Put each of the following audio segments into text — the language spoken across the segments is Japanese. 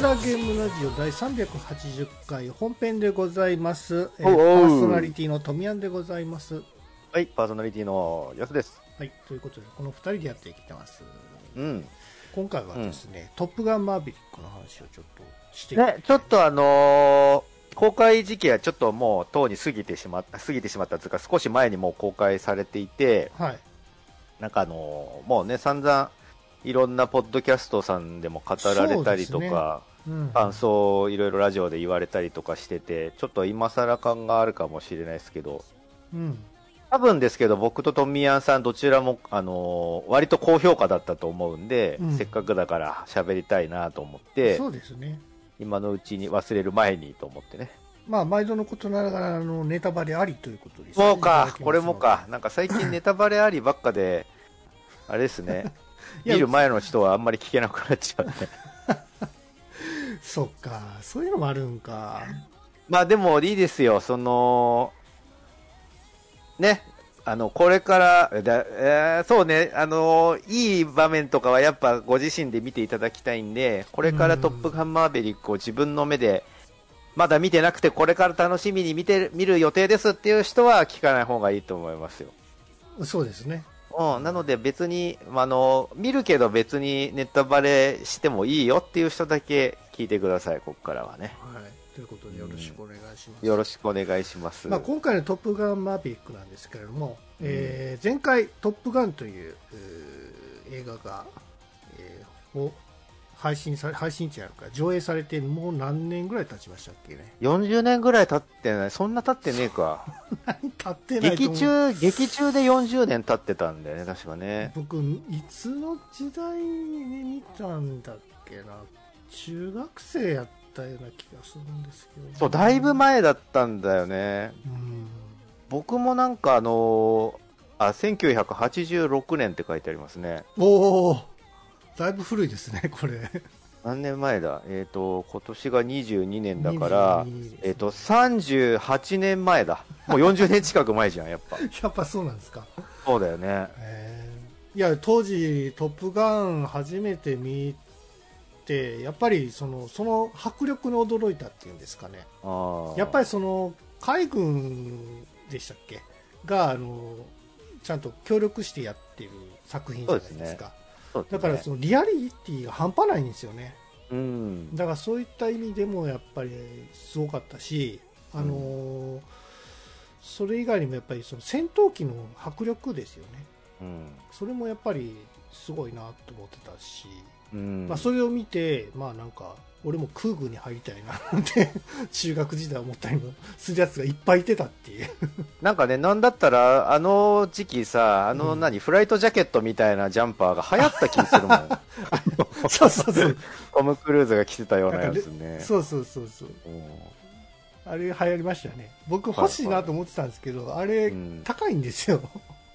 村ゲームラジオ第380回本編でございます。えーパーソナリティの富山でございます。はい、パーソナリティのやすです。はい、ということで、この2人でやっていきてます。うん。今回はですね、トップガンマーヴェリックの話をちょっとしてね、ちょっとあのー公開時期はちょっともうとうに過ぎてしまった、過ぎてしまったというか、少し前にもう公開されていて、はい。なんかあのーもうね、散々、いろんなポッドキャストさんでも語られたりとか、うん感想をいろいろラジオで言われたりとかしてて、ちょっと今更感があるかもしれないですけど、うん。多分ですけど、僕とトミヤンさんどちらも、あのー割と高評価だったと思うんで、うんせっかくだから喋りたいなと思って、そうですね。今のうちに忘れる前にと思ってね。まあ、毎度のことながら、あの、ネタバレありということです、そうか、これもか。。なんか最近ネタバレありばっかで、あれですね。見る前の人はあんまり聞けなくなっちゃうね。そっか、そういうのもあるんか。まあでもいいですよ、その、ね、あの、これから、だえーそうね、あのいい場面とかはやっぱご自身で見ていただきたいんで、これからトップガンマーヴェリックを自分の目で、まだ見てなくて、これから楽しみに見てる見る予定ですっていう人は聞かない方がいいと思いますよ。そうですね。うん、なので別に、まああの、見るけど別にネタバレしてもいいよっていう人だけ聞いてください、ここからはね。はい。ということで、よろしくお願いします。よろしくお願いします。まあ、今回の「トップガンマーヴェリック」なんですけれども、えー前回「トップガン」という映画が、えーを配信され配信地あるか上映されてもう何年ぐらい経ちましたっけね？40年ぐらい経ってない、そんな経ってねえか。経ってない劇中、劇中で40年経ってたんだよね、確かね。僕いつの時代に見たんだっけな中学生やったような気がするんですけど、そう、だいぶ前だったんだよね。うん僕もなんかあのーあ、1986年って書いてありますね。おおだいぶ古いですねこれ何年前だ？えっ、と、今年が22年だから、22ですねえっ、と、38年前だ。もう40年近く前じゃん、やっぱ。やっぱそうなんですかそうだよね。えーいや当時「トップガン」初めて見てやっぱりそのその迫力に驚いたっていうんですかね。あやっぱり、りその海軍でしたっけ？があのちゃんと協力してやってる作品じゃないですか。そうですね。だからそのリアリティが半端ないんですよね。うん。だからそういった意味でもやっぱりすごかったしあの、それ以外にもやっぱりその戦闘機の迫力ですよね。うん。それもやっぱりすごいなと思ってたし、うん。まあ、それを見て、まあなんか、俺も空軍に入りたいな って、中学時代思ったりもするやつがいっぱいいてたっていう。なんかね、なんだったら、あの時期さ、あのうん何、フライトジャケットみたいなジャンパーが流行った気するもん。そうそうそう。トム・クルーズが着てたようなやつね。そうそうそうそう。うんあれ流行りましたよね。僕欲しいなと思ってたんですけど、あれうん高いんですよ。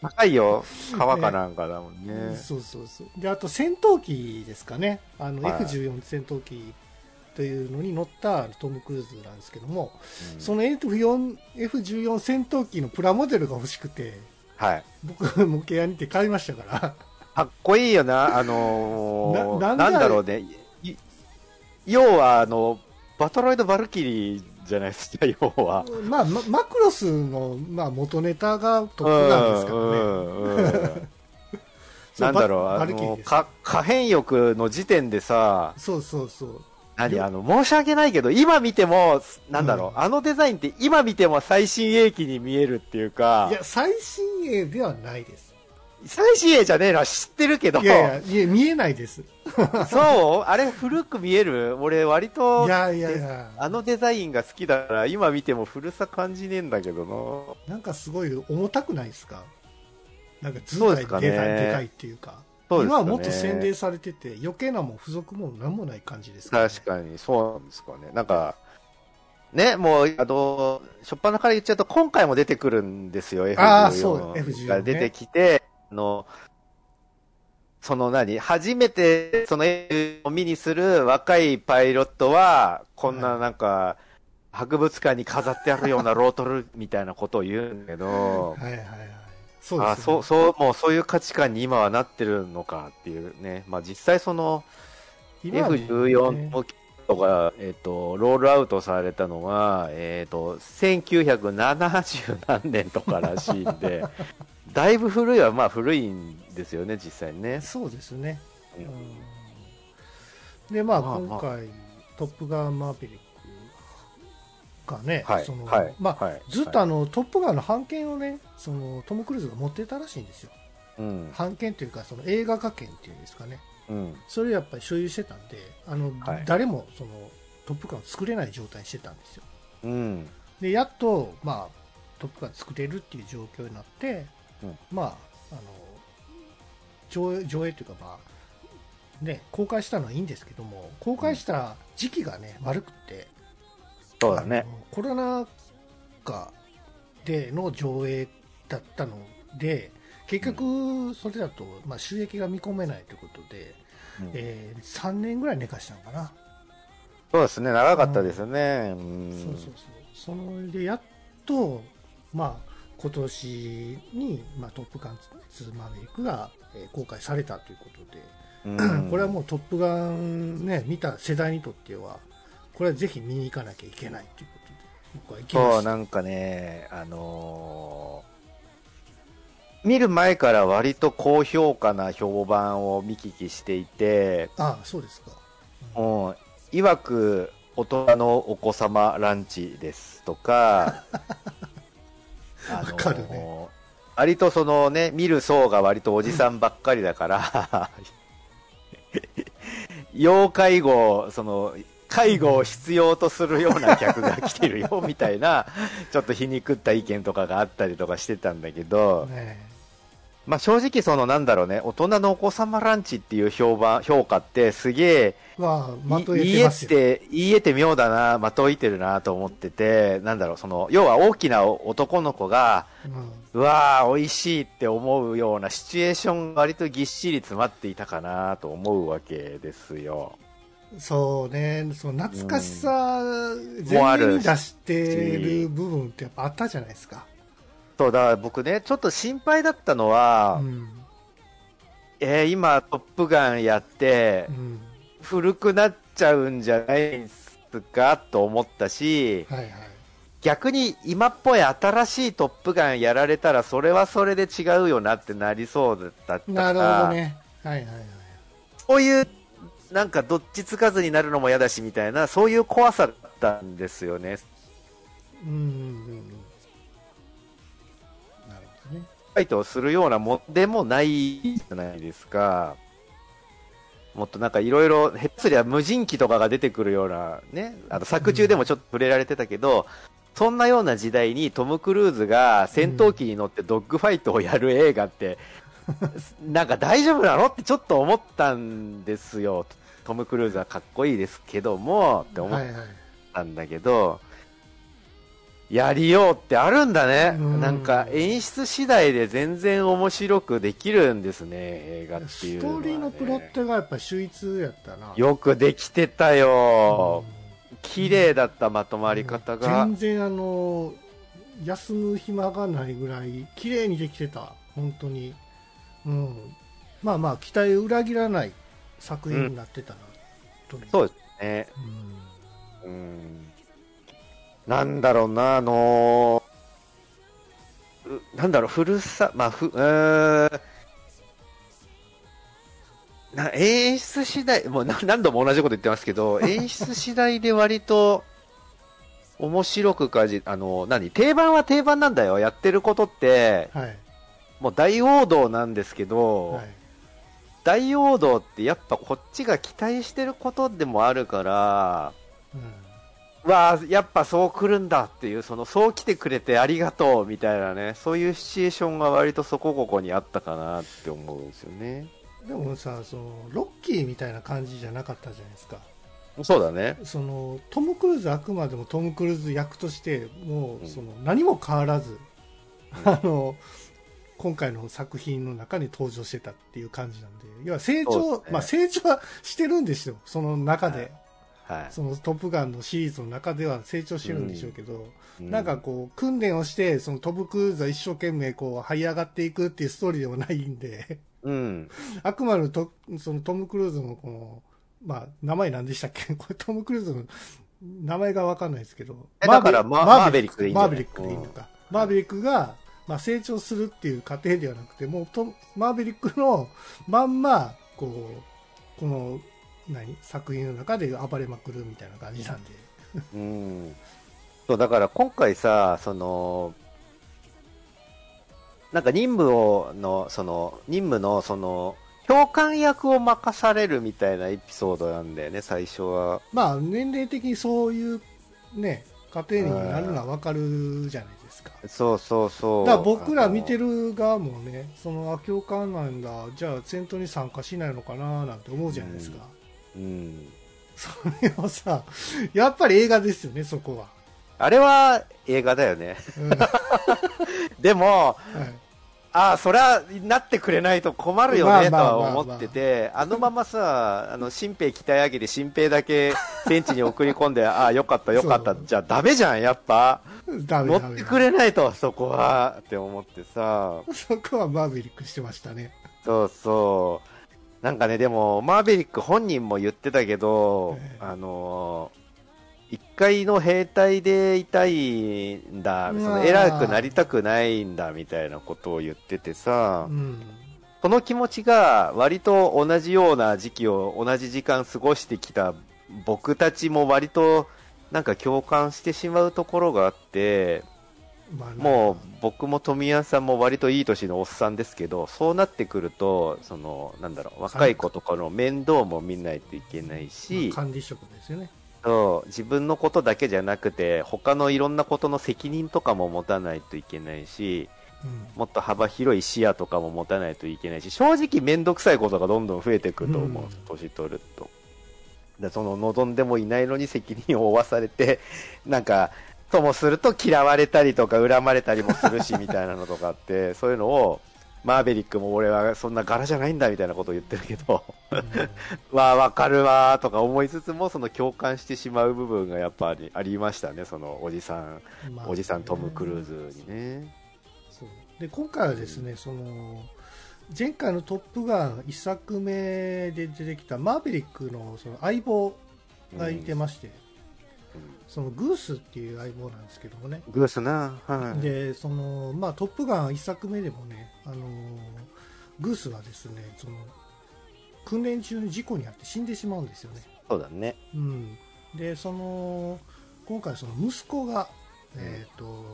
高いよ。川かなんかだもんね。そうそうそう。で、あと戦闘機ですかね。あの、はい F14 戦闘機というのに乗ったトム・クルーズなんですけども、うんその F4 F14 戦闘機のプラモデルが欲しくて、はい。僕、模型屋にて買いましたから、かっこいいよな、あのーなななんだろうね。い要は、あの、バトロイド・バルキリーじゃないですか、要は。まあ、ママクロスの、まあ、元ネタがトップガンですからね。なんだろう、バあの、か可変翼の時点でさ、そうそうそう。何あの、申し訳ないけど、今見ても、なんだろう、うんあのデザインって今見ても最新鋭機に見えるっていうかい、や、最新鋭ではないです。最新鋭じゃねえな、知ってるけど、いやいや、見えないです。いそう？あれ古く見える？俺割と、やいやいや、あのデザインが好きだから、今見ても古さ感じねえんだけどな。んかすごい重たくないですか？なんか図体そうですかね。でかいっていうか。そうですかね。今はもっと洗練されてて、余計なもん付属もなんもない感じですな。ね。確かに、そうなんですかね。なんか、ね、もう、あの、しょっぱなから言っちゃうと、今回も出てくるんですよ、あーそう。F14 F14 が出てきて、あの、その何初めて、その F を見にする若いパイロットは、こんななんか、博物館に飾ってあるようなロートルみたいなことを言うんだけど、はいはいはい。そうです、ね。あそう、そう、もうそういう価値観に今はなってるのかっていうね。まあ実際その、今はもう F14 ねもトが、えっ、と、ロールアウトされたのが、えっ、と、1970何年とからしいんで、だいぶ古いは、まあ古いんですよね、実際にね。そうですね。うんうんで、まあ、まあ今回、トップガンマーヴェリックがね、はいそのはいまあ、はいずっとあの、トップガンの版権をね、そのトム・クルーズが持ってたらしいんですよ。うん。版権というか、その映画化権っていうんですかね。うん。それをやっぱり所有してたんで、あの、はい誰もそのトップガンを作れない状態にしてたんですよ。うん。で、やっと、まあ、トップガン作れるっていう状況になって、うんまあ、あの、上映、上映というか、まあ、ね、公開したのはいいんですけども、公開した時期がね、悪くって、そうだねコロナ禍での上映だったので、結局、それだと、まあ、収益が見込めないということで、うんえー3年ぐらい寝かしたのかな。そうですね、長かったですよね。うん。そうそうそう。そので、やっと、まあ、今年に、まあ、トップガン2マーヴェリックが、えー公開されたということで、うん これはもうトップガンね、見た世代にとっては、これはぜひ見に行かなきゃいけないということで、僕は行きまそう。なんかね、あのー見る前から割と高評価な評判を見聞きしていて、ああ、そうですか。うん、いわく大人のお子様ランチですとか、あのーわかるね。割とそのね、見る層が割とおじさんばっかりだから、要介護、その、介護を必要とするような客が来てるよ、みたいな、ちょっと皮肉った意見とかがあったりとかしてたんだけど、ねまあ正直そのなんだろうね、大人のお子様ランチっていう評判、評価ってすげえ、は、まとえ言えてますよ。て、言えて妙だな、まといてるなと思ってて、なんだろう、その、要は大きな男の子が、うんうわー、美味しいって思うようなシチュエーションが割とぎっしり詰まっていたかなと思うわけですよ。そうね、その懐かしさ、もある全面に出してる部分ってやっぱあったじゃないですか。そう、だから僕ね、ちょっと心配だったのは、うん。えー今、トップガンやってう、ん。古くなっちゃうんじゃないですかと思ったし、はいはい。逆に今っぽい新しいトップガンやられたら、それはそれで違うよなってなりそうだったなるほからどね。はいはいはい。そういう、なんかどっちつかずになるのも嫌だしみたいな、そういう怖さだったんですよね。うんうんうん。イトをするようなもんでもないじゃないですか。もっとなんかいろいろ、ヘッツリは無人機とかが出てくるような、ね、あの作中でもちょっと触れられてたけど、そんなような時代にトム・クルーズが戦闘機に乗ってドッグファイトをやる映画って、なんか大丈夫なのってちょっと思ったんですよ。トム・クルーズはかっこいいですけども、って思っはいはい。たんだけど、やりようってあるんだね。うんなんか演出次第で全然面白くできるんですね、映画っていうね。ストーリーのプロットがやっぱ秀逸やったな。よくできてたよ。うん綺麗だったまとまり方が。全然あの、休む暇がないぐらい、綺麗にできてた。本当に。うん。まあまあ、期待を裏切らない作品になってたな。とにかくそうですね。うんうん。なんだろうな、あのーうなんだろう、古さ、まあ、ふ、うーん。な演出次第、もうな何度も同じこと言ってますけど、演出次第で割と面白く感じ、あの、何？定番は定番なんだよ。やってることって、はい。もう大王道なんですけど、はい。大王道ってやっぱこっちが期待してることでもあるから、うんわあ、やっぱそう来るんだっていう、その、そう来てくれてありがとうみたいなね、そういうシチュエーションが割とそこここにあったかなって思うんですよね。でもさ、その、ロッキーみたいな感じじゃなかったじゃないですか。そうだね。その、トム・クルーズあくまでもトム・クルーズ役として、もうんう、その、何も変わらず、あの、今回の作品の中に登場してたっていう感じなんで、要は成長、ねまあ成長はしてるんですよ、その中で。はい。そのトップガンのシリーズの中では成長してるんでしょうけど、うなんかこう、訓練をして、そのトム・クルーズは一生懸命こう、這い上がっていくっていうストーリーでもないんで、うん。あくまでとそのトム・クルーズのこの、まあ、名前何でしたっけ？これトム・クルーズの名前がわかんないですけど。えだからママーベリックでいいんマーベリックでいいのか。マーベリックが、まあ、成長するっていう過程ではなくて、もうとマーベリックのまんま、こう、この、何作品の中で暴れまくるみたいな感じなんで。うん。そう、だから今回さ、その、なんか任務を、の、その、任務の、その、教官役を任されるみたいなエピソードなんだよね、最初は。まあ、年齢的にそういう、ね、過程になるのはわかるじゃないですか。そうそうそう。だから僕ら見てる。る側もね、その、あ、教官なんだ、じゃあ戦闘に参加しないのかななんて思うじゃないですか。うん。それをさ、やっぱり映画ですよね、そこは。あれは映画だよね。うんは でも、いああ、そりゃ、なってくれないと困るよね、とは思ってて、あのままさ、あの、新兵鍛え上げて、新兵だけ戦地に送り込んで、ああ、よかった、よかったじゃあダメじゃん、やっぱ。乗ってくれないと、そこは、って思ってさ、そこはマーベリックしてましたね。そうそう。なんかね、でも、マーベリック本人も言ってたけど、ええあのー一回の兵隊でいたいんだ、その偉くなりたくないんだ、みたいなことを言っててさう、ん。その気持ちが割と同じような時期を同じ時間過ごしてきた僕たちも割となんか共感してしまうところがあって、まあもう僕も富谷さんも割といい年のおっさんですけど、そうなってくると、その、なんだろう、若い子とかの面倒も見ないといけないし、まあ管理職ですよね。そう自分のことだけじゃなくて、他のいろんなことの責任とかも持たないといけないし、うん。もっと幅広い視野とかも持たないといけないし、正直めんどくさいことがどんどん増えてくると思う、うん年取ると。でその望んでもいないのに責任を負わされて、なんか、ともすると嫌われたりとか恨まれたりもするしみたいなのとかあって、そういうのを、マーベリックも俺はそんな柄じゃないんだみたいなことを言ってるけど、わあ、わかるわーとか思いつつも、その共感してしまう部分がやっぱりありましたね、そのおじさん、まあおじさんトム・クルーズにね。そう。で今回はですね、その前回の「トップガン」1作目で出てきたマーベリックのその相棒がいてまして、うんそのグースっていう相棒なんですけどもね、グースな、はい。でそのまあ、トップガン1作目でもね、あのグースはですねその訓練中に事故に遭って死んでしまうんですよね。そうだね。うん、でその今回その息子が、えー、と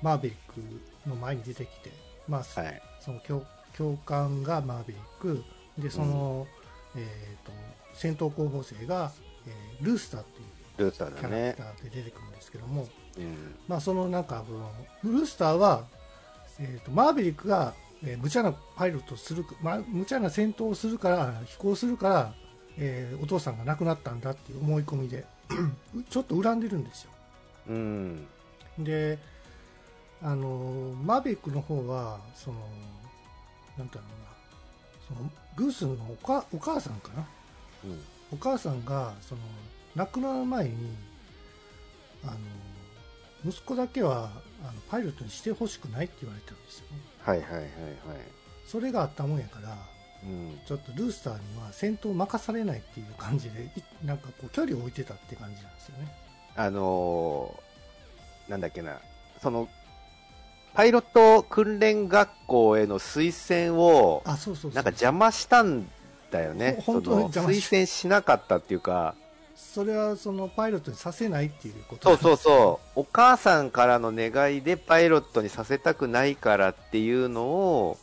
マーベリックの前に出てきて、まあはい。その教教官がマーベリックでその、えー、と戦闘候補生が、えールースターっていうルーターだねキャラク。ターで出てくるんですけども、うん。まあ、そのなんかそのルースターは、えー、とマーベリックが、えー無茶なパイロットをする、まあ、無茶な戦闘をするから飛行するから、えーお父さんが亡くなったんだっていう思い込みで ちょっと恨んでるんですようん。であのマーベリックの方はそのなんていうのかなそのグースのおかお母さんかな？うん。お母さんがその亡くなる前にあの息子だけはあのパイロットにしてほしくないって言われたんですよねはいはいはいはい。それがあったもんやからうん。ちょっとルースターには戦闘を任されないっていう感じでいなんかこう距離を置いてたって感じなんですよねあのー、なんだっけな、その、パイロット訓練学校への推薦を、あそうそうそうなんか邪魔したんだよね。推薦しなかったっていうか、それはそのパイロットにさせないっていうこと。そうそううそう、お母さんからの願いでパイロットにさせたくないからっていうのを、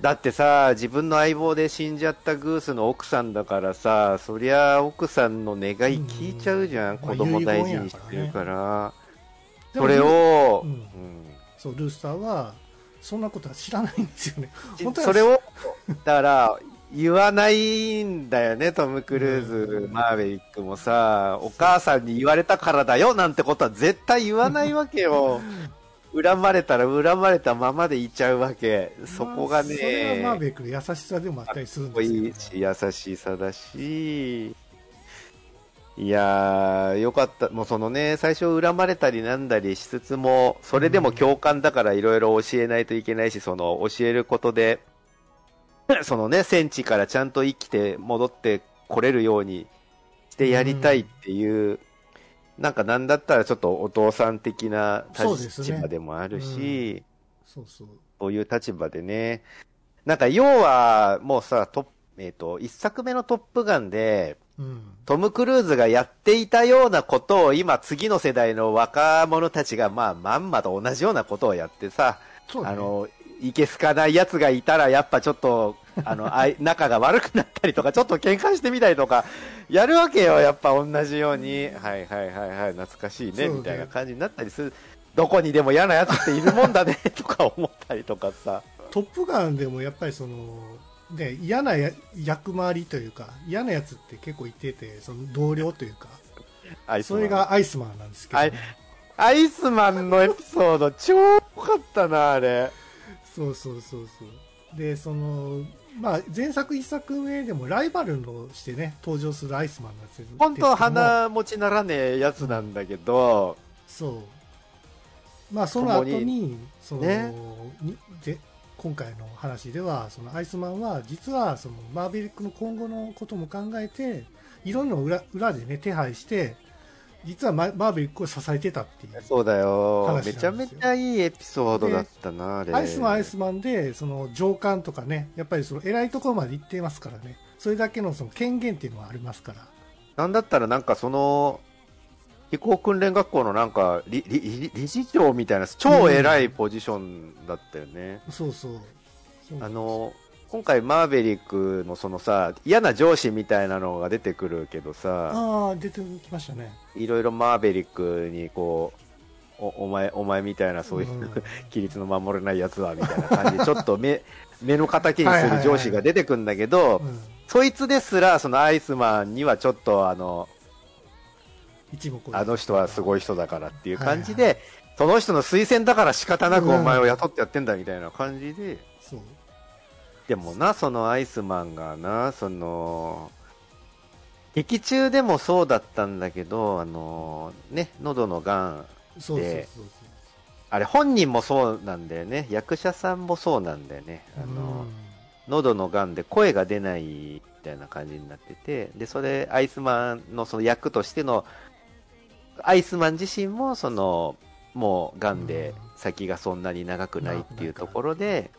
だってさ、自分の相棒で死んじゃったグースの奥さんだからさ、そりゃ奥さんの願い聞いちゃうじゃん、うん。子供大事にしてるから。でもそれを、うん。うん。そうルースターはそんなことは知らないんですよね。それを、だから、言わないんだよね、トム・クルーズ、うんマーベリックもさ、お母さんに言われたからだよなんてことは絶対言わないわけよ。恨まれたら恨まれたままでいちゃうわけ。そこがね、まあそれはマーベリックの優しさでもあったりするんですけどいいし、優しさだし、いやー、よかった。もうそのね、最初恨まれたりなんだりしつつも、それでも共感だからいろいろ教えないといけないし、その教えることで、そのね、戦地からちゃんと生きて戻って来れるようにしてやりたいっていう、なんかなんだったらちょっとお父さん的な立場でもあるし、そうそう。そういう立場でね。なんか要はもうさ、トップえっ、と、一作目のトップガンで、うん。トム・クルーズがやっていたようなことを今次の世代の若者たちがまあまんまと同じようなことをやってさ、ねあの、いけすかない奴がいたらやっぱちょっと、あの、あい仲が悪くなったりとか、ちょっと喧嘩してみたりとか、やるわけよ、やっぱ同じように。はいはいはいはい、懐かしいね、みたいな感じになったりする。どこにでも嫌な奴っているもんだね、とか思ったりとかさ。トップガンでもやっぱりその、ね、嫌なや役回りというか、嫌なやつって結構いてて、その同僚というか、それがアイスマンなんですけど、ね、アイスマンのエピソード超良かったな、あれ。そうそうそうそう。で、その、まあ、前作一作目でもライバルとしてね、登場するアイスマンなんですけど、本当は鼻持ちならねえやつなんだけど、そう。まあ、その後共に、その、ね。にで今回の話では、そのアイスマンは、実は、その、マーベリックの今後のことも考えて、いろんな裏裏でね、手配して、実はママーベリックを支えてたっていう。そうだよめちゃめちゃいいエピソードだったな、あれ。アイスマンはアイスマンで、その上官とかね、やっぱりその偉いところまで行ってますからね、それだけのその権限っていうのはありますから。なんだったらなんかその、飛行訓練学校のなんか理、理、理理事長みたいな超偉いポジションだったよね。そうそう。そうあの、今回マーベリックのそのさ、嫌な上司みたいなのが出てくるけどさ、ああ、出てきましたね。いろいろマーベリックにこう、おお前、お前みたいなそういう、うん。規律の守れないやつはみたいな感じ。で、ちょっと目、目の敵にする上司が出てくるんだけど、うん。そいつですら、そのアイスマンにはちょっとあの、あの人はすごい人だからっていう感じで、はいその人の推薦だから仕方なくうんお前を雇ってやってんだみたいな感じで、そう。でもな、そのアイスマンがな、その、劇中でもそうだったんだけど、あの、ね、喉のがん、であれ本人もそうなんだよね。役者さんもそうなんだよね。あ。の、うん喉のがんで声が出ないみたいな感じになってて、で、それ、アイスマンのその役としての、アイスマン自身も、その、もう、がんで先がそんなに長くないっていうところで、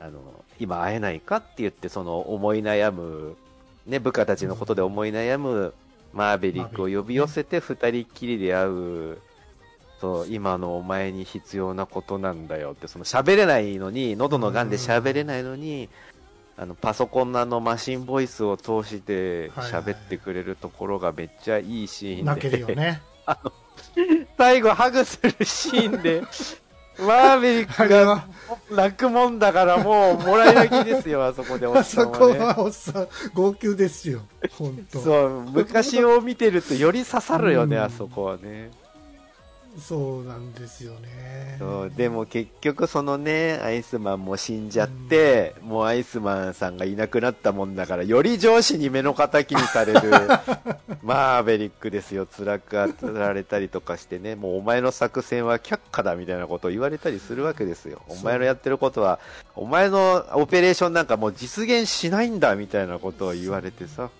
あの、今会えないかって言って、その思い悩む、ね、部下たちのことで思い悩むマーベリックを呼び寄せて二人っきりで会う、そう、今のお前に必要なことなんだよって、その喋れないのに、喉のがんで喋れないのに、あの、パソコンのあのマシンボイスを通して喋ってくれるところがめっちゃいいシーンで。泣けるよね。最後ハグするシーンで、マーベリッあクが泣くもんだからもうもらい泣きですよ、あそこでおあっさんそこはね。はおっさん、号泣ですよ。本当。そうそう、昔を見てるとより刺さるよね、うんあそこはね。なんですよね。そうでも結局そのね、アイスマンも死んじゃって、もうアイスマンさんがいなくなったもんだから、より上司に目の敵にされる マーベリックですよ、辛く当てられたりとかしてね、もうお前の作戦は却下だみたいなことを言われたりするわけですよ。お前のやってることは、お前のオペレーションなんかもう実現しないんだみたいなことを言われてさ。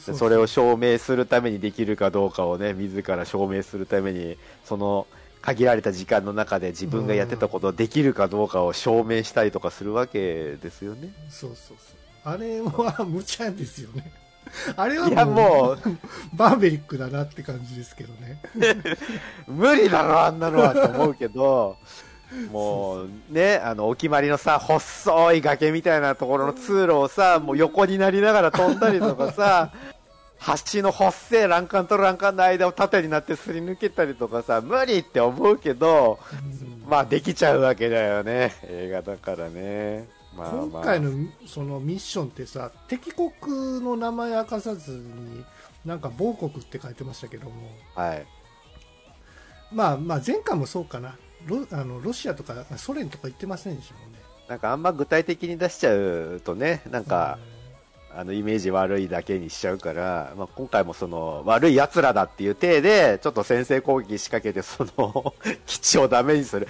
そうそれを証明するためにできるかどうかをね、自ら証明するために、その限られた時間の中で自分がやってたことをできるかどうかを証明したりとかするわけですよね。そうそうそう。あれは無茶ですよね。あれはいやもう、バーベリックだなって感じですけどね。無理だろ、あんなのはと思うけど、もうね、あの、お決まりのさ、細い崖みたいなところの通路をさ、もう横になりながら飛んだりとかさ、橋の細い欄干と欄干の間を縦になってすり抜けたりとかさ、無理って思うけど、うんまあできちゃうわけだよね。映画だからね。まあまあ、今回のそのミッションってさ、敵国の名前明かさずに、なんか某国って書いてましたけども、はい。まあまあ前回もそうかな。ロあのロシアとかソ連とか言ってませんでしたもんね。なんかあんま具体的に出しちゃうとね、なんか、あのイメージ悪いだけにしちゃうから、まあ、今回もその悪い奴らだっていう体で、ちょっと先制攻撃仕掛けて、その 基地をダメにする、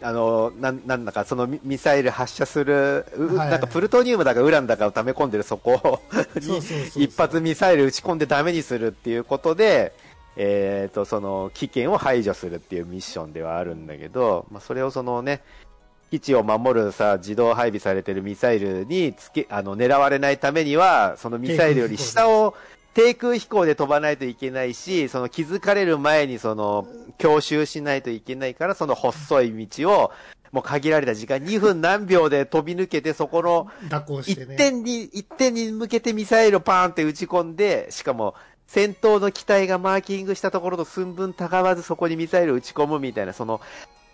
あのなんなんだかそのミミサイル発射する、うはいはい。なんかプルトニウムだかウランだかを溜め込んでるそこに一発ミサイル撃ち込んでダメにするっていうことで、えー、とその危険を排除するっていうミッションではあるんだけど、まあ、それをそのね、基地を守るさ、自動配備されてるミサイルにつけ、あの、狙われないためには、そのミサイルより下を低空飛行で飛ばないといけないし、その気づかれる前にその、強襲しないといけないから、その細い道を、もう限られた時間、2分何秒で飛び抜けて、そこの一点に、一点に向けてミサイルをパーンって撃ち込んで、しかも、戦闘の機体がマーキングしたところと寸分たがわずそこにミサイルを撃ち込むみたいな、その、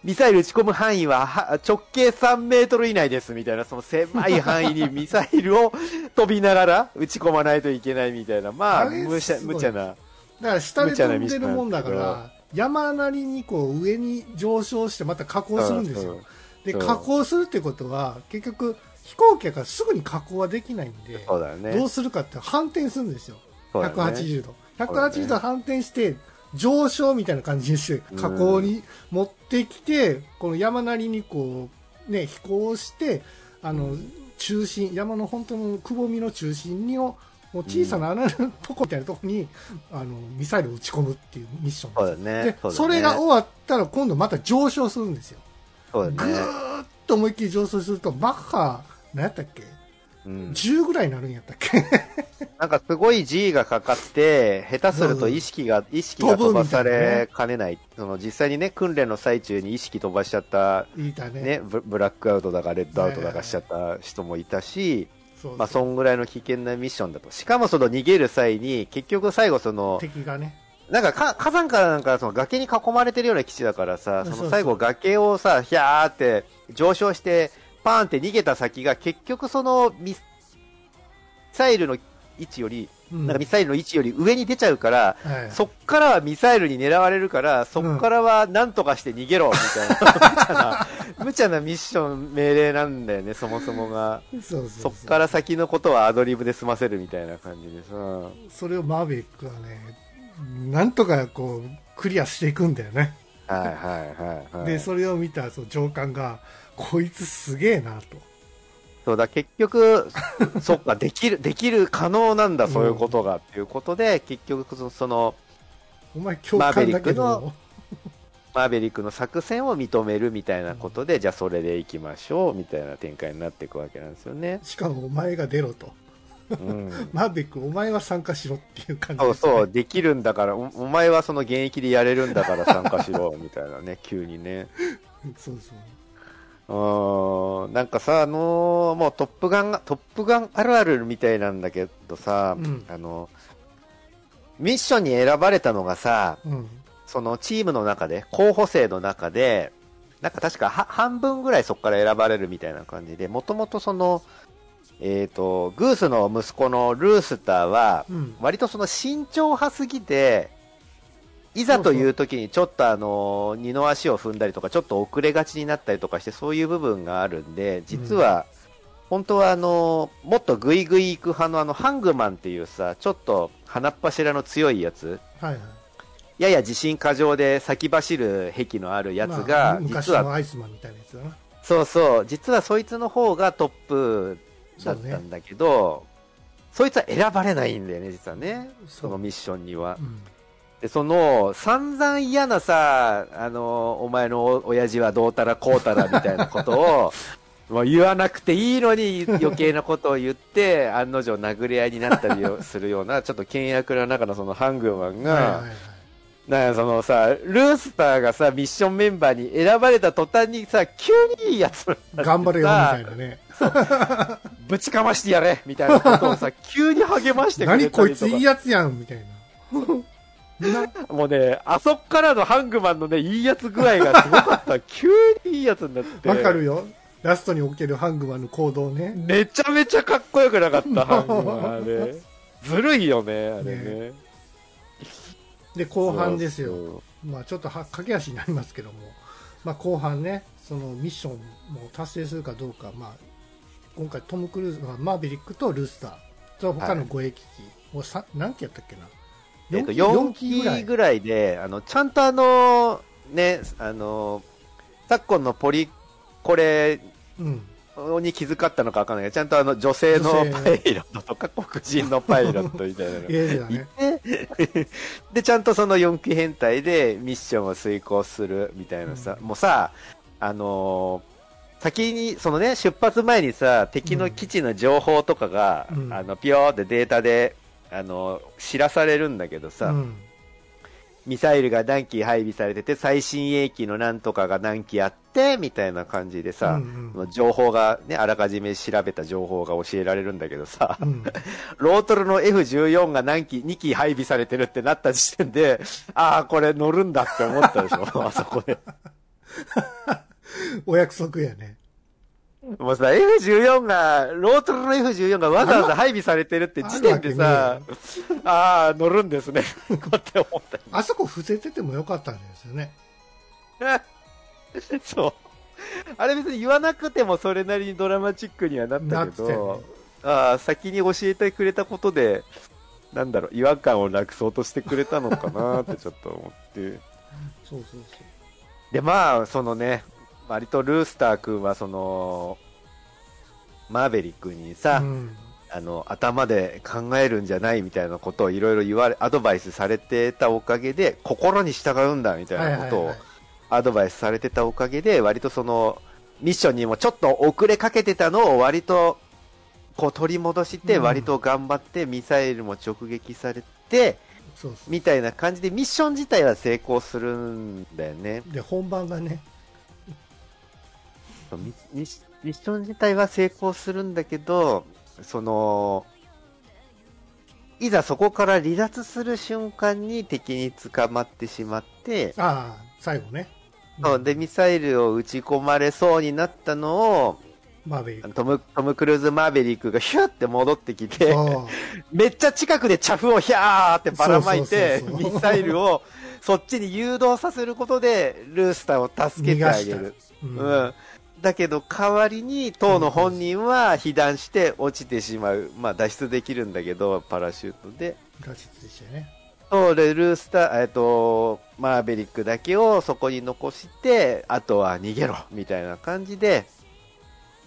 ミサイル撃ち込む範囲はは直径3メートル以内ですみたいな、その狭い範囲にミサイルを飛びながら撃ち込まないといけないみたいな、まあ、あれ無茶、無茶な。だから下で飛んでるもんだから山なりにこう上に上昇してまた下降するんですよ。で下降するってことは結局飛行機やからすぐに下降はできないんでね。どうするかって反転するんですよ。そうだよね。180度。そうだね。180度反転して上昇みたいな感じにして下降に持ってきてこの山なりにこうね飛行してあの中心山の本当のくぼみの中心にをもう小さな穴のとこみたいなとこにあのミサイルを撃ち込むっていうミッションでね。でうだね。それが終わったら今度また上昇するんですよ。そうだね。ぐーっと思いっきり上昇するとマッハ何やったっけ？うん。10ぐらいになるんやったっけ？なんかすごい G がかかって、下手すると意識が、意識が飛ばされかねない。その実際にね、訓練の最中に意識飛ばしちゃった、言いたねね、ブブラックアウトだかレッドアウトだかしちゃった人もいたし、そうまあそんぐらいの危険なミッションだと。しかもその逃げる際に、結局最後その、敵がねなんかか火山からなんかその崖に囲まれてるような基地だからさ、そうそうその最後崖をさ、ひゃーって上昇して、パーンって逃げた先が結局そのミサイルの位置より、うんなんかミサイルの位置より上に出ちゃうから、はいそっからはミサイルに狙われるから、そっからはなんとかして逃げろ、みたいな、無茶な、無茶なミッション命令なんだよね、そもそもが。そっから先のことはアドリブで済ませるみたいな感じでさ。それをマーベリックはねなんとかこうクリアしていくんだよね、はいはいはい、はい。でそれを見たそう上官がこいつすげえなと。そうだ、結局、そっか、できる、できる、可能なんだ、そういうことが、っていうことで、結局そ、その、お前共感だけマーベリックどのマーベリックの作戦を認めるみたいなことで、じゃあそれでいきましょう、みたいな展開になっていくわけなんですよね。しかもお前が出ろと。うん。マーベリックお前は参加しろっていう感じです、ね、そうそう、できるんだから、おお前はその現役でやれるんだから参加しろ、みたいなね、急にね。そうそううーん、なんかさ、あのーもうトップガンが、トップガンあるあるみたいなんだけどさ、うん。あの、ミッションに選ばれたのがさ、うん。そのチームの中で、候補生の中で、なんか確かは半分ぐらいそこから選ばれるみたいな感じで、もともとその、えっ、と、グースの息子のルースターは、うん。割とその慎重派すぎて、いざという時にちょっとあの、二の足を踏んだりとか、ちょっと遅れがちになったりとかして、そういう部分があるんで、実は、本当はあの、もっとグイグイ行く派のあの、ハングマンっていうさ、ちょっと鼻っ柱の強いやつ、はいはい。やや自信過剰で先走る癖のあるやつまあが、昔実は、のアイスマンみたいなやつだな。そうそう、実はそいつの方がトップだったんだけど、そいつは選ばれないんだよね、実はね。そのミッションには。う。んで、その、散々嫌なさ、あの、お前のお親父はどうたらこうたらみたいなことを、もう言わなくていいのに余計なことを言って、案の定殴り合いになったりをするような、ちょっと険悪な中のそのハングマンが、はいはいはい。なんかそのさ、ルースターがさ、ミッションメンバーに選ばれた途端にさ、急にいいやつ頑張れよみたいなね。ぶちかましてやれみたいなことをさ、急に励ましてくれたり何とか。こいついいやつやんみたいなな もうね、あそっからのハングマンのね、いいやつ具合がすごかった。急にいいやつになって。わかるよ。ラストにおけるハングマンの行動ね。めちゃめちゃかっこよくなかった、ハングマンあれ。ずるいよね、あれね。で後半ですよ。そうまあ、ちょっとは駆け足になりますけども、まあ、後半ね、そのミッションも達成するかどうか、まあ、今回、トム・クルーズ、まあマーヴェリックとルースター、と他の護衛機器、もうさ何機やったっけなえっと、4 4機ぐらい。で、あの、ちゃんとあの、ね、あの、昨今のポリコレうんに気遣ったのかわかんないけど、ちゃんとあの、女性のパイロットとか、黒人のパイロットみたいなのが。で、ちゃんとその4機編隊でミッションを遂行するみたいなさ、うん。もうさ、あのー先に、そのね、出発前にさ、敵の基地の情報とかが、うん。あの、ピヨーってデータで、あの知らされるんだけどさ、うん。ミサイルが何機配備されてて、最新鋭機のなんとかが何機あって、みたいな感じでさ、うんその情報がね、あらかじめ調べた情報が教えられるんだけどさ、うん。ロートルの F14 が何機、2機配備されてるってなった時点で、ああ、これ乗るんだって思ったでしょ、あそこで。お約束やねもうさ、F14 が、ロートルの F14 がわざわざ配備されてるって時点でさ、ああ、乗るんですね、って思った。あそこ伏せててもよかったんですよね そう。あれ別に言わなくてもそれなりにドラマチックにはなったけど、ああ、先に教えてくれたことで、なんだろう、違和感をなくそうとしてくれたのかなってちょっと思って。そうそうで、まあ、そのね、割とルースター君はその、マーベリックにさ、そううん。あの、頭で考えるんじゃないみたいなことをいろいろ言われ、アドバイスされてたおかげで、心に従うんだみたいなことを、アドバイスされてたおかげで、割とその、ミッションにもちょっと遅れかけてたのを割と、こう取り戻して、うん。割と頑張ってミサイルも直撃されて、みたいな感じでミッション自体は成功するんだよね。うで本番がねミミッミッション自体は成功するんだけど、その、いざそこから離脱する瞬間に敵に捕まってしまって、ああ最後ね。そうで、ミサイルを撃ち込まれそうになったのを、マーベリック。トム、トム・クルーズ・マーベリックが ヒュッて戻ってきて、あめっちゃ近くでチャフをヒャーってばらまいてそうそうそうそ、う。ミサイルをそっちに誘導させることで、ルースターを助けてあげる。ううん。ん。だけど、代わりに、当の本人は被弾して落ちてしまう。まあ、脱出できるんだけど、パラシュートで。脱出でしたよねそうで、ルースター、えっと、マーベリックだけをそこに残して、あとは逃げろ、みたいな感じで、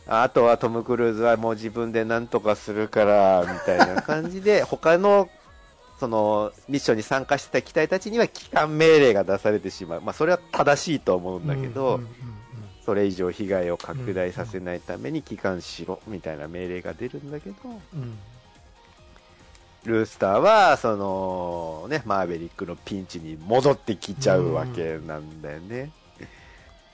あとはトム・クルーズはもう自分で何とかするから、みたいな感じで、他の、その、ミッションに参加してた機体たちには帰還命令が出されてしまう。まあ、それは正しいと思うんだけど、うんうんうんそれ以上被害を拡大させないために帰還しろ、みたいな命令が出るんだけど、うん。ルースターは、その、ね、マーベリックのピンチに戻ってきちゃうわけなんだよね。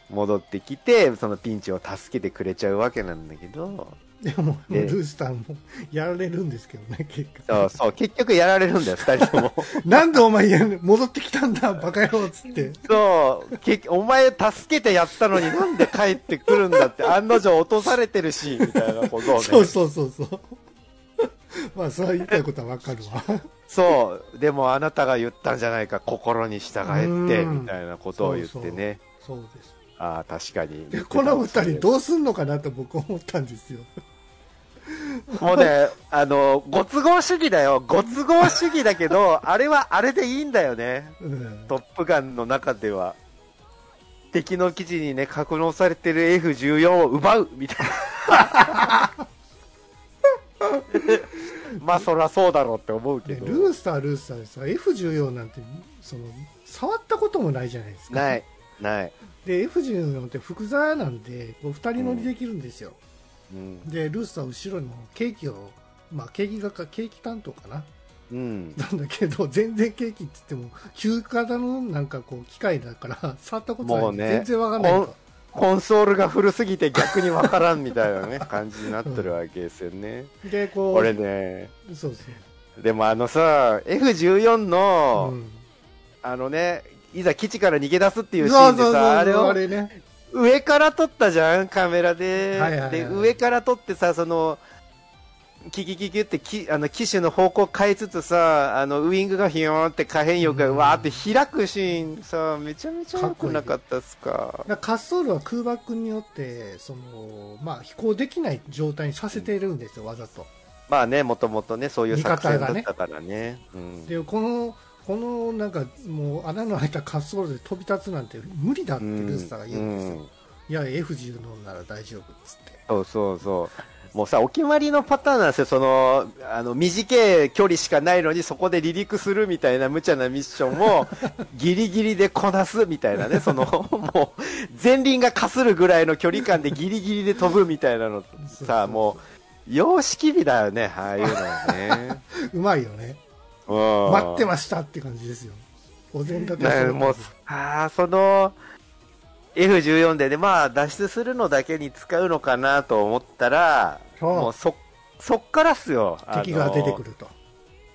戻ってきて、そのピンチを助けてくれちゃうわけなんだけど、でももルースターもやられるんですけどね結果。そうそう、結局やられるんだよ、二人とも。なんでお前やん戻ってきたんだバカ野郎っつって。そう、結お前助けてやったのになんで帰ってくるんだって、案の定落とされてるし、みたいなことをね。そうそうそうそう。まあそれは言いたいことはわかるわ。そう、でもあなたが言ったんじゃないか、心に従えって、うん。みたいなことを言ってね。そうですああ、確かに。でこの二人どうすんのかなと僕思ったんですよもうね、あの、ご都合主義だよ。ご都合主義だけど、あれはあれでいいんだよね。うんトップガンの中では。敵の基地にね、格納されてる F14 を奪うみたいな。まあ、そりゃそうだろうって思うけど。でルースタールースターでさ F14 なんてその触ったこともないじゃないですかない、ない。で F14 って複座なんでこう2人乗りできるんですよ、うん。でルースター後ろのケーキをまあケーキがかケーキ担当かな。うん。なんだけど全然ケーキって言っても旧型のなんかこう機械だから触ったことない。もうね全然わかんないと。コンソールが古すぎて逆にわからんみたいなね、感じになってるわけですよね。でこうこれね、そうそう。でもあのさ、F14 の、うん。あのね、いざ基地から逃げ出すっていうシーンでさ、あれあをれね上から撮ったじゃん、カメラで。はいはいはいで、上から撮ってさ、その、キキキキってきあの機種の方向変えつつさ、あのウイングがヒヨーンって可変翼がうんわーって開くシーンさ、めちゃめちゃ良くなかったっすか？滑走路は空爆によってその、まあ、飛行できない状態にさせているんですよ、わざと。まあね、もともとね、そういう作戦だったからね。うん。でこのこのなんかもう穴の開いた滑走路で飛び立つなんて無理だってルースターが言うんですよ、うん。いや F14 なら大丈夫っつって。そうそう。そう。もうさ、お決まりのパターンなんですよ。その、あの、短い距離しかないのに、そこで離陸するみたいな無茶なミッションを、ギリギリでこなすみたいなね、その、もう、前輪がかするぐらいの距離感でギリギリで飛ぶみたいなの。さ、もう、様式美だよね、ああいうのはね。うまいよね。うん待ってましたって感じですよお膳立てああ、その、F14 でね、まあ、脱出するのだけに使うのかなと思ったら、もうそ、そっからっすよ。敵が出てくると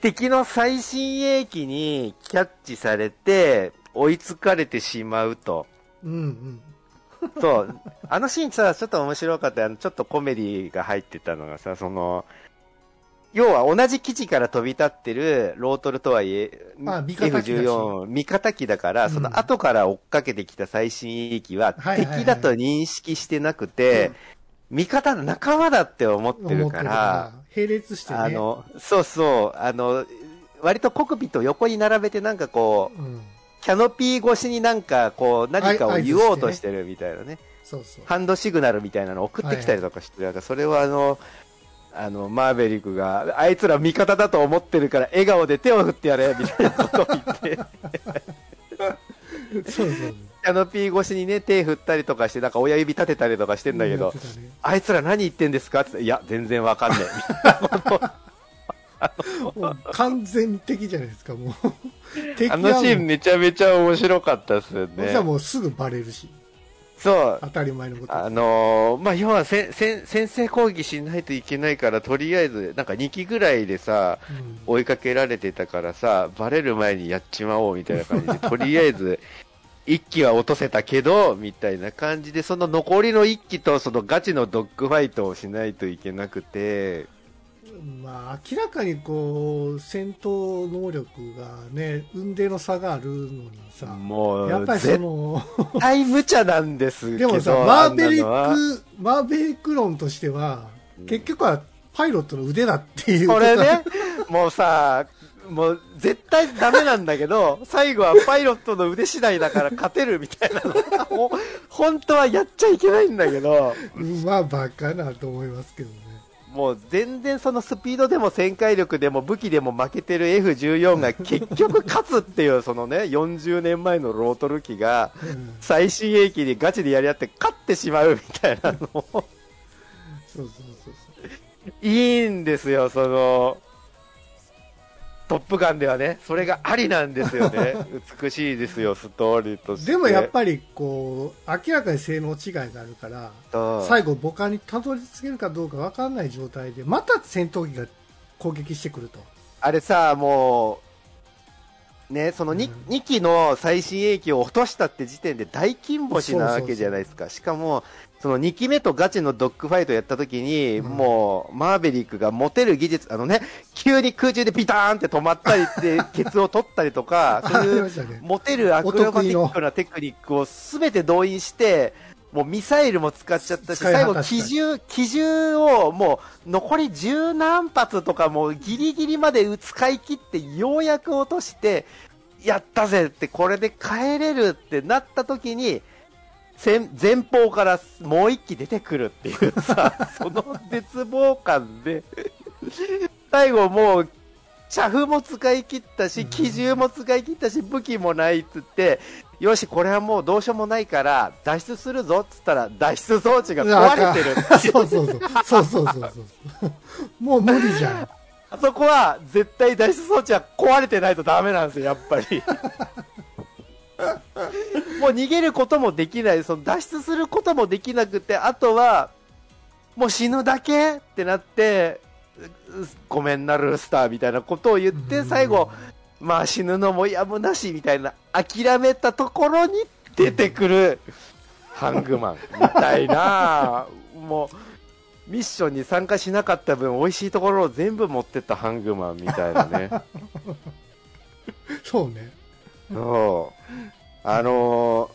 敵の最新鋭機にキャッチされて、追いつかれてしまうと。うんうんそう。あのシーンさ、ちょっと面白かった。あのちょっとコメディが入ってたのがさ、その、要は同じ基地から飛び立ってるロートルとはいえ、あ味方機だし。F14、味方機だから、その後から追っかけてきた最新鋭機は、はいはいはい。敵だと認識してなくて、味方の仲間だって思ってるから、並列してね。あの、そうそう、あの、割とコクピットを横に並べてなんかこう、うん、キャノピー越しになんかこう、何かを言おうとしてるみたいなね。そうそう。ハンドシグナルみたいなの送ってきたりとかして、なんかそれはあの、あの、マーベリックが、あいつら味方だと思ってるから笑顔で手を振ってやれ、みたいなことを言って、そうそうキャノピー越しにね、手振ったりとかして、なんか親指立てたりとかしてんだけどねあいつら何言ってんですかって言っていや、全然わかんなことを。もう完全に敵じゃないですかもう。あのシーンめちゃめちゃ面白かったっすよそしたらね。もうすぐバレるしそう。当たり前のことあのーまあ、要はせせ先制攻撃しないといけないから、とりあえず、なんか2機ぐらいでさ、うん追いかけられてたからさ、バレる前にやっちまおうみたいな感じで、とりあえず、1機は落とせたけど、みたいな感じで、その残りの1機とそのガチのドッグファイトをしないといけなくて、まあ、明らかにこう戦闘能力がね運命の差があるのにさもう、やっぱりそ絶の対無茶なんですけど、でもさマーベリックマーベリック論としては、うん。結局はパイロットの腕だっていうこれね、もうさ、もう絶対ダメなんだけど、最後はパイロットの腕次第だから勝てるみたいなのが、もう本当はやっちゃいけないんだけど、まあバカなと思いますけどねもう全然そのスピードでも旋回力でも武器でも負けてる F14 が結局勝つっていう、そのね、40年前のロートル機が、うん最新鋭機でガチでやり合って勝ってしまうみたいなの。もそうそうそうそう。いいんですよ、その、トップガンではね、それがありなんですよね。美しいですよ、ストーリーとして。でもやっぱりこう明らかに性能違いがあるからり最後母艦にたどり着けるかどうか分かんない状態でまた戦闘機が攻撃してくるとあれさ、もう、ね、その 2,、うん。二機の最新鋭機を落としたって時点で大金星なわけじゃないですか。しかも、その2機目とガチのドッグファイトやった時に、うん。もう、マーベリックが持てる技術、あのね、急に空中でピターンって止まったりって、ケツを取ったりとか、そういう持てるアクロバティックなテクニックをすべて動員して、もうミサイルも使っちゃったし、最後機銃、機銃をもう残り十何発とかもうギリギリまで使い切ってようやく落として、やったぜってこれで帰れるってなった時に、前前方からもう一機出てくるっていうさ、その絶望感で、最後もう、車夫も使い切ったし、機銃も使い切ったし、武器もないっつって、よし、これはもうどうしようもないから、脱出するぞっつったら、脱出装置が壊れてる。そうそうそう。そうそうそうそう。もう無理じゃん。あそこは絶対脱出装置は壊れてないとダメなんですよ、やっぱり。もう逃げることもできない、その脱出することもできなくて、あとは、もう死ぬだけってなって、うごめんな、ルースターみたいなことを言って、最後、まあ死ぬのもやむなしみたいな、諦めたところに出てくる、ハングマン。みたいな、もう、ミッションに参加しなかった分、美味しいところを全部持ってったハングマンみたいなね。そうね。そう。あの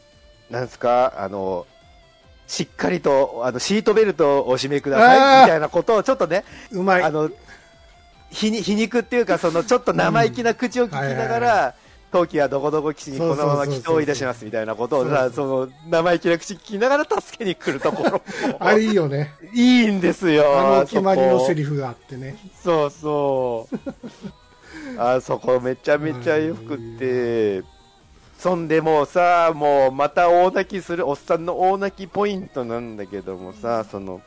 ーなんですか、あのーしっかりと、あの、シートベルトをお締めください、みたいなことをちょっとね、うまい。あの、皮に皮肉っていうか、そのちょっと生意気な口を聞きながら、陶器はどこどこ基地にこのまま祈祷いたしますみたいなことをさ、その生意気な口聞きながら助けに来るところもあれいいよね。いいんですよ。あのお決まりのセリリフがあってね。そうそう。あそこめちゃめちゃよくて、そんでもうさ、もうまた大泣きする、おっさんの大泣きポイントなんだけどもさ、その、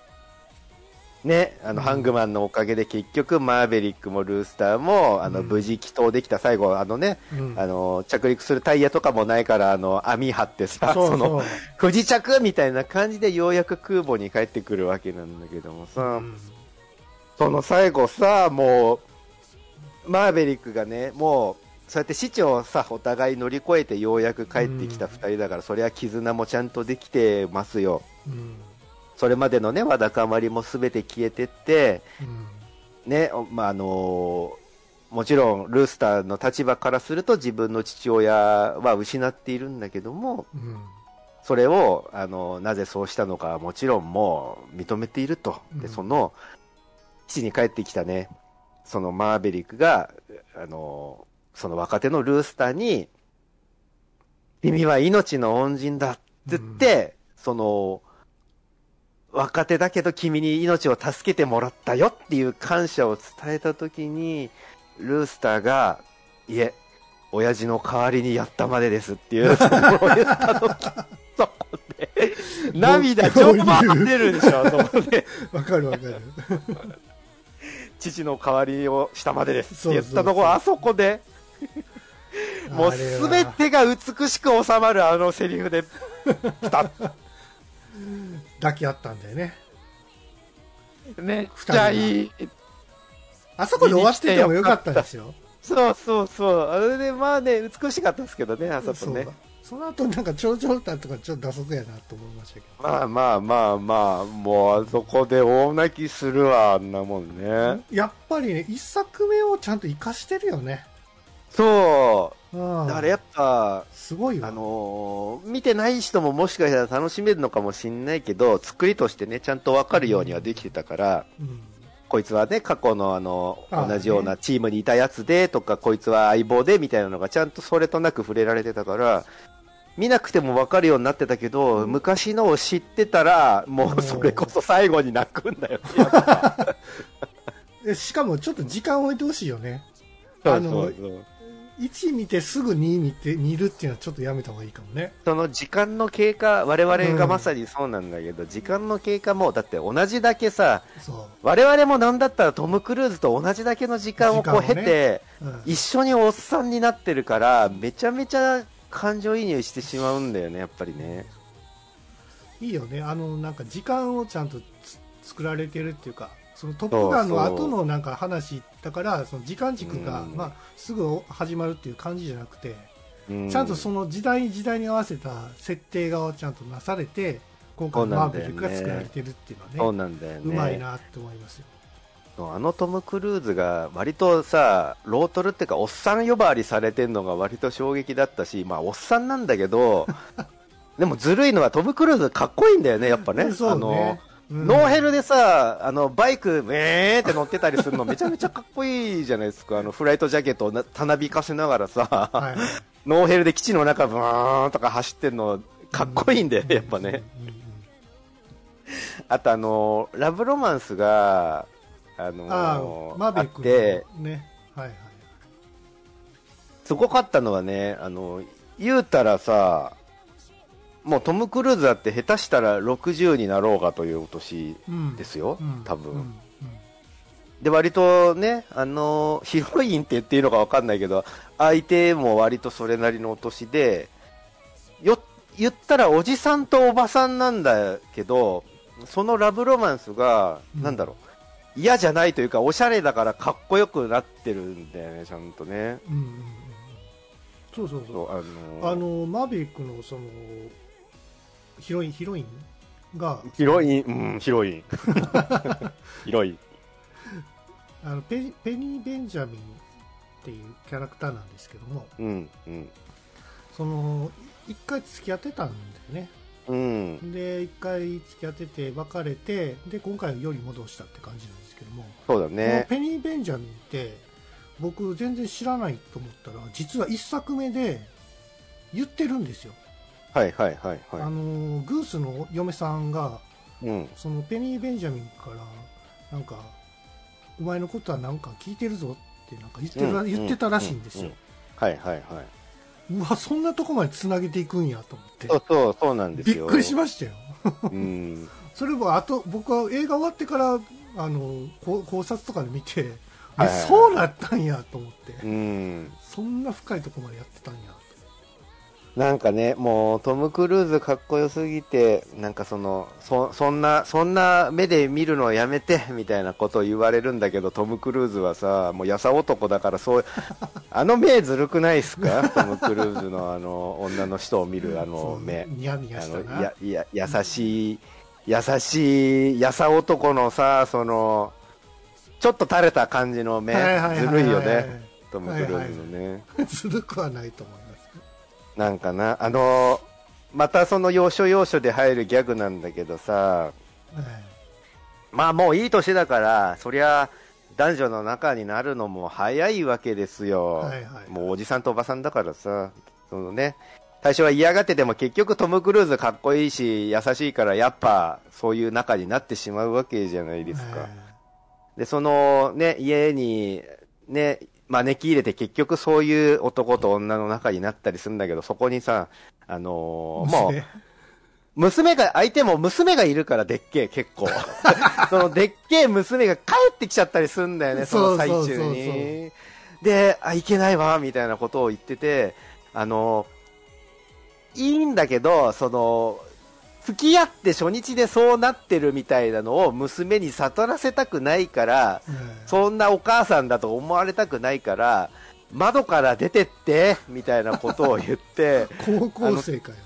ね、あの、うん。ハングマンのおかげで結局、マーベリックもルースターも、あの、うん。無事帰島できた最後、あのね、うん。あの、着陸するタイヤとかもないから、あの、網張ってさ、その。不時着みたいな感じでようやく空母に帰ってくるわけなんだけどもさ、うん。その最後さ、もう、マーベリックがね、もう、そうやって市長をさ、お互い乗り越えてようやく帰ってきた二人だから、そりゃ絆もちゃんとできてますよ。うんそれまでのね、わだかまりもすべて消えてって、うん。ね、おまあ、あのーもちろん、ルースターの立場からすると自分の父親は失っているんだけども、うん。それを、あの、なぜそうしたのかはもちろんもう認めていると。で、うん。その、基地に帰ってきたね、そのマーベリックが、あの、その若手のルースターに、君は命の恩人だって言って、その、若手だけど君に命を助けてもらったよっていう感謝を伝えたときに、ルースターが、いえ、親父の代わりにやったまでですっていうところを言ったとき、そこで、涙ちょっと出るでしょ、そこで。わかるわかる。父の代わりをしたまでですって言ったところ、あそこで、もうすべてが美しく収まるあのセリフで、ピタッ抱き合ったんだよね。めっちゃいい。あそこで終わっててもよかったですよ。そうそうそう。あれで、まあね、美しかったですけどね、あそこねその後なんか頂上歌とかちょっと打足やなと思いましたけど。まあまあまあまあ、もうあそこで大泣きするわ、あんなもんね。やっぱりね、一作目をちゃんと活かしてるよね。そうう。ん。だからやっぱ、すごいわ。あのー見てない人ももしかしたら楽しめるのかもしれないけど、作りとしてね、ちゃんとわかるようにはできてたから、うん。こいつはね、過去のあの、ああ同じようなチームにいたやつで、とか、こいつは相棒で、みたいなのがちゃんとそれとなく触れられてたから、見なくてもわかるようになってたけど、昔のを知ってたら、もうそれこそ最後に泣くんだよ しかもちょっと時間置いてほしいよね。そうあのそうそう1見てすぐ2見て、見るっていうのはちょっとやめた方がいいかもね。その時間の経過、我々がまさにそうなんだけど、時間の経過も、だって同じだけさ。我々もなんだったらトム・クルーズと同じだけの時間をこう経時間をねて、うん一緒におっさんになってるから、めちゃめちゃ感情移入してしまうんだよね、やっぱりね。いいよね。あの、なんか時間をちゃんとつ作られてるっていうか、そのトップガンの後のなんか話だから、その時間軸が、うんまあ、すぐ始まるっていう感じじゃなくて、うちゃんとその時代時代に合わせた設定がちゃんとなされて、今回のマーベリックが作られてるっていうのはね、ね。うまいなって思いますよ。あのトム・クルーズが割とさ、ロートルっていうか、おっさん呼ばわりされてんのが割と衝撃だったし、まあ、おっさんなんだけど、でもずるいのはトム・クルーズかっこいいんだよね、やっぱね。そうあのノーヘルでさ、あの、バイク、えーって乗ってたりするのめちゃめちゃかっこいいじゃないですか。あの、フライトジャケットをなたなびかせながらさ、はい。ノーヘルで基地の中ブーンとか走ってんの、かっこいいんだよね、やっぱね。あとあの、ラブロマンスが、あのああ、マーあって、のね。はいはい。すごかったのはね、あの、言うたらさ、もうトム・クルーズだって下手したら60になろうかというお年うんですよ、うん。多分。うん。うん。で、割とね、あの、ヒロインって言っていいのかわかんないけど、相手も割とそれなりのお年で、よ、言ったらおじさんとおばさんなんだけど、そのラブロマンスが、うん。なんだろう、嫌じゃないというか、おしゃれだからかっこよくなってるんだよね、ちゃんとね。そうそうそう。あのあの、マーベリックのその、ヒロイン、ヒロインが、ヒロイン、うん、ヒロイン。ヒロイン。あのペペニー・ベンジャミンっていうキャラクターなんですけども、うん、うん。その、一回付き合ってたんだよね。うん。で一回付き合ってて別れてで今回は世に戻したって感じなんですけども、そうだね。ペニー・ベンジャミンって僕全然知らないと思ったら実は1作目で言ってるんですよ、はいはいはいあはのグースの嫁さんがい。うん。そのペニー・ベンジャミンからなんかお前のことはなんか聞いてるぞってなんか言ってうん言ってたらしいんですよ、うんはいはいはい。うわそんなとこまでつなげていくんやと思ってそうそう、そうなんですよ。びっくりしましたようん。それもあと僕は映画終わってからあのこ考察とかで見て、はいはいそうなったんやと思って、うん。そんな深いとこまでやってたんやなんかね、もうトム・クルーズかっこよすぎて、なんかその、そそんな、そんな目で見るのやめて、みたいなことを言われるんだけど、トム・クルーズはさ、もうやさ男だから、そう、あの目ずるくないっすか？トム・クルーズのあの、女の人を見るあの目。ニヤニヤしたな。や、や、優しい、優しい、やさ男のさ、その、ちょっと垂れた感じの目、ずるいよね、トム・クルーズのね。ずるくはないと思いますなんかな、あのーまたその要所要所で入るギャグなんだけどさ、えまあもういい年だから、そりゃ男女の仲になるのも早いわけですよ。はいはいもうおじさんとおばさんだからさ、そのね、最初は嫌がってても結局トム・クルーズかっこいいし優しいからやっぱそういう仲になってしまうわけじゃないえですか。えで、そのね、家にね、招き入れて結局そういう男と女の仲になったりするんだけど、そこにさ、あのーもう娘、娘が、相手も娘がいるからでっけえ、結構。そのでっけえ娘が帰ってきちゃったりするんだよね、その最中に。で、あ、いけないわ、みたいなことを言ってて、あの、いいんだけど、その、付き合って初日でそうなってるみたいなのを娘に悟らせたくないから、ええそんなお母さんだと思われたくないから、窓から出てって、みたいなことを言って、高校生かよ。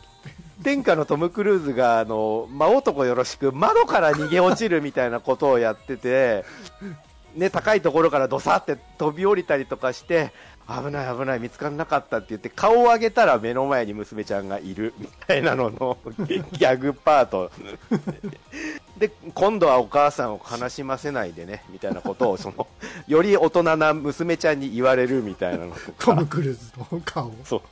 天下のトム・クルーズが、あの、真男よろしく、窓から逃げ落ちるみたいなことをやってて、ね、高いところからドサって飛び降りたりとかして、危ない危ない見つからなかったって言って顔を上げたら目の前に娘ちゃんがいるみたいなのの ギャグパート。で今度はお母さんを悲しませないでねみたいなことをそのより大人な娘ちゃんに言われるみたいなの。とかトム・クルーズの顔。そう。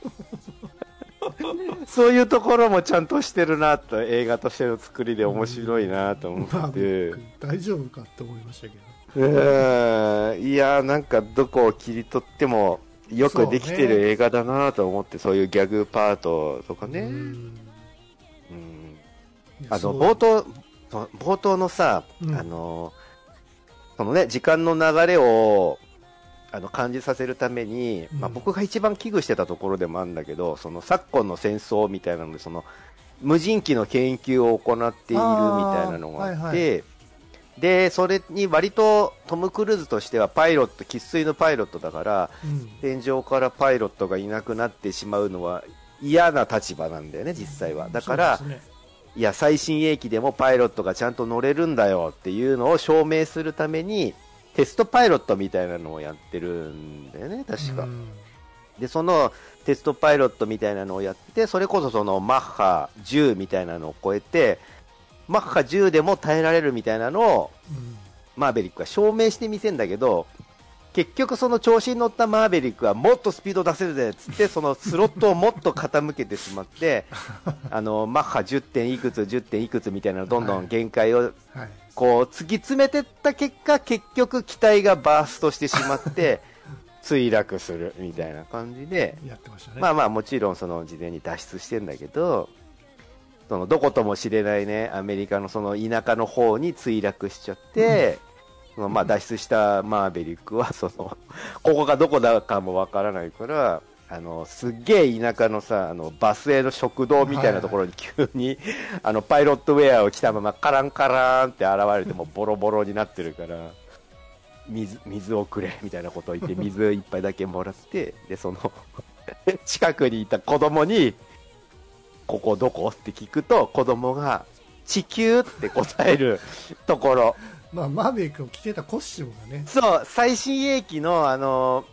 そういうところもちゃんとしてるなと映画としての作りで面白いなと思まあって、僕大丈夫かって思いましたけどうん。いやなんかどこを切り取ってもよくできてる映画だなと思ってそう,、いうギャグパートとかね、うん。あの冒頭冒頭のさ、うん。あのそのね時間の流れをあの感じさせるために、まあ、うん僕が一番危惧してたところでもあるんだけどその昨今の戦争みたいなのでその無人機の研究を行っているみたいなのがあってはいはでそれに割とトム・クルーズとしてはパイロット生粋のパイロットだからうん。天井からパイロットがいなくなってしまうのは嫌な立場なんだよね実際は。だから、いや、最新鋭機でもパイロットがちゃんと乗れるんだよっていうのを証明するために、テストパイロットみたいなのをやってるんだよね、確か。うん。で、そのテストパイロットみたいなのをやって、それこそそのマッハ10みたいなのを超えて、マッハ10でも耐えられるみたいなのを、うんマーベリックは証明してみせんだけど、結局その調子に乗ったマーベリックはもっとスピード出せるぜっつって、そのスロットをもっと傾けてしまって、あの、マッハ10点いくつ、10点いくつみたいなのどんどん限界をこう突き詰めてった結果、結局機体がバーストしてしまって、墜落するみたいな感じで、まあまあもちろんその事前に脱出してんだけど、そのどことも知れないね、アメリカのその田舎の方に墜落しちゃって、そのまあ脱出したマーベリックは、その、ここがどこだかもわからないから、あの、すっげえ田舎のさ、あの、バスへの食堂みたいなところに急に、あの、パイロットウェアを着たままカランカラーンって現れてもボロボロになってるから、水、水をくれ、みたいなことを言って、水一杯だけもらって、で、その、近くにいた子供に、ここどこ？って聞くと、子供が、地球って答える ところ。まあマーベリックを着てたコスチュームがね。そう、最新鋭機の、あの、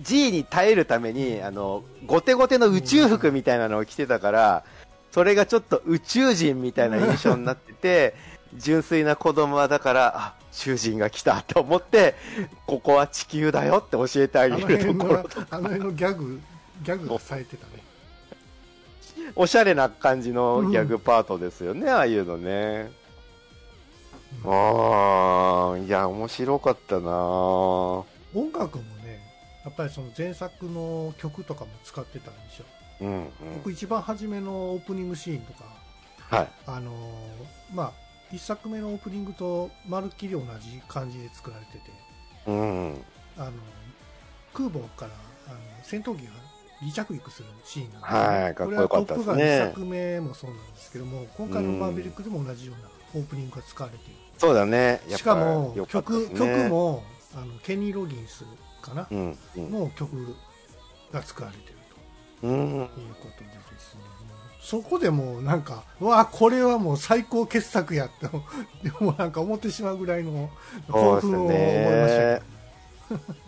G に耐えるために、あの、ゴテゴテの宇宙服みたいなのを着てたから、それがちょっと宇宙人みたいな印象になってて、純粋な子供はだから、あ、宇宙人が来たと思って、ここは地球だよって教えてあげるところと、あの辺のギャグギャグがされてたねおしゃれな感じのギャグパートですよね、ああいうのね。ああ、いや、面白かったな音楽もねやっぱりその前作の曲とかも使ってたんですようん、うん。僕一番初めのオープニングシーンとかはい。あのーまあ一作目のオープニングとまるっきり同じ感じで作られててうん。あの空母からあの戦闘機が離着陸するシーンなんですよねはいかっこよかったですね。これはトップガン2作目もそうなんですけども今回のマーベリックでも同じようなオープニングが使われている。そうだね。しかもよかった曲,、曲、もあのケニー・ロギンスかな、うん、うん。の曲が使われているうん。ということでですね。そこでもうなんかうわこれはもう最高傑作やって でもなんか思ってしまうぐらいの興奮を思いました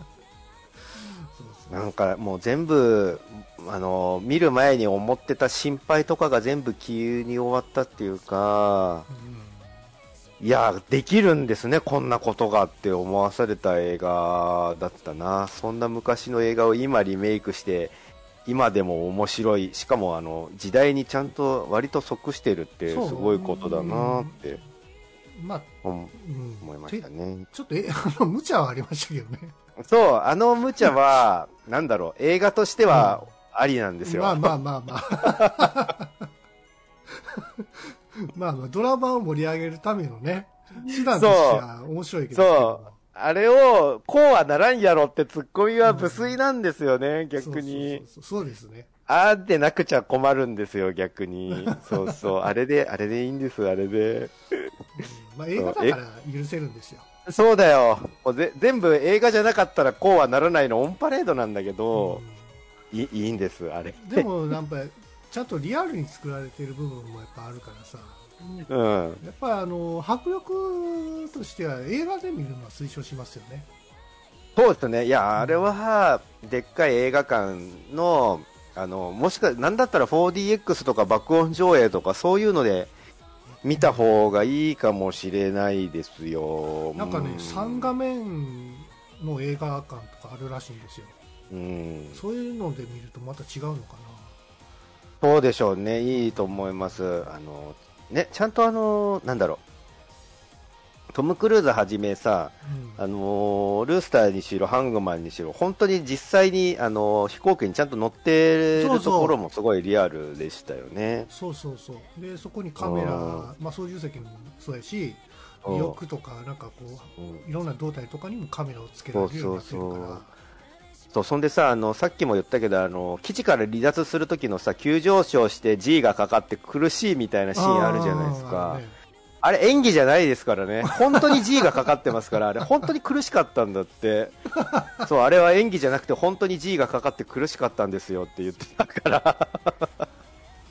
なんかもう全部、あの、見る前に思ってた心配とかが全部急に終わったっていうか、いや、できるんですね、こんなことがって思わされた映画だったな。そんな昔の映画を今リメイクして、今でも面白い、しかもあの、時代にちゃんと割と即してるってすごいことだなって。うん。まあ、思うん思いましたね。ちょっとえあの無茶はありましたけどねそう、あの無茶は、なんだろう、映画としてはありなんですよ。まあまあまあまあ まあまあドラマを盛り上げるためのね手段としては面白いけどそう。あれを、こうはならんやろってツッコミは無粋なんですよね、逆に。そうそうそうそうですねあーでなくちゃ困るんですよ、逆に。そうそう。あれで、あれでいいんです、あれで。うんまあ映画だから許せるんですよそうだよ。もうぜ全部映画じゃなかったらこうはならないのオンパレードなんだけど、いいいいんです、あれ。うんでもなんかちゃんとリアルに作られてる部分もやっぱあるからさうん。やっぱりあの迫力としては映画で見るのは推奨しますよねそうですね。いや、あれは、でっかい映画館の、あの、もしか、なんだったら 4DX とか爆音上映とかそういうので見た方がいいかもしれないですよ。なんかねうん3画面の映画館とかあるらしいんですようん。そういうので見るとまた違うのかそうでしょうね。いいと思います。あの、ね、ちゃんとあの、なんだろう。トム・クルーズはじめさ、な、うん。あのールースターにしろ、ハングマンにしろ、本当に実際に、あのー飛行機にちゃんと乗ってるところもすごいリアルでしたよね。そうそうそう。でそこにカメラ、うん。まあ、操縦席もそうやし翼とかなんかこういろんな胴体とかにもカメラをつけられるようになってるから。そうそうそう。そう、そんでさ、あの、さっきも言ったけど、あの、基地から離脱する時のさ、急上昇して G がかかって苦しいみたいなシーンあるじゃないですか。あ。あれ演技じゃないですからね。本当に G がかかってますから、あれ本当に苦しかったんだって。そう、あれは演技じゃなくて本当に G がかかって苦しかったんですよって言ってたから。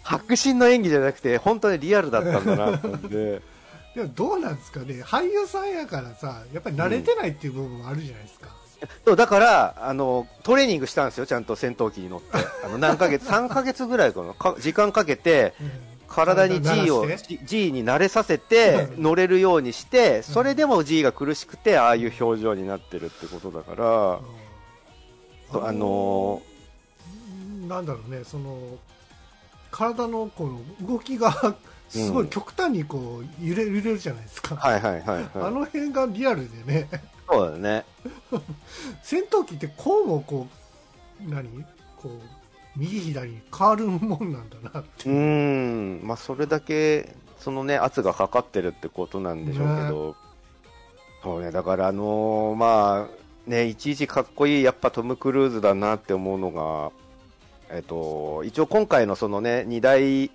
白真の演技じゃなくて本当にリアルだったんだなって思って。でもどうなんですかね俳優さんやからさやっぱり慣れてないっていう部分もあるじゃないですか、そうだからあのトレーニングしたんですよ、ちゃんと戦闘機に乗って、あの何ヶ月、3ヶ月ぐらいかな、か時間かけて、うん体に G を G, に慣れさせてうん。乗れるようにして、それでも G が苦しくて、ああいう表情になってるってことだから、あのうんなんだろうねその体のこの動きがすごい極端にこう揺れ揺れるじゃないですか、はいはいはい、あはい、の辺がリアルでね。そうだね、戦闘機ってこうもこう何？こう右左に変わるもんなんだなって。うーん、まあ、それだけ、そのね、圧がかかってるってことなんでしょうけど、そうね、だから、あのーまあ、ね、いちいちかっこいい、やっぱトム・クルーズだなって思うのが、えっと、一応今回のそのね、2大、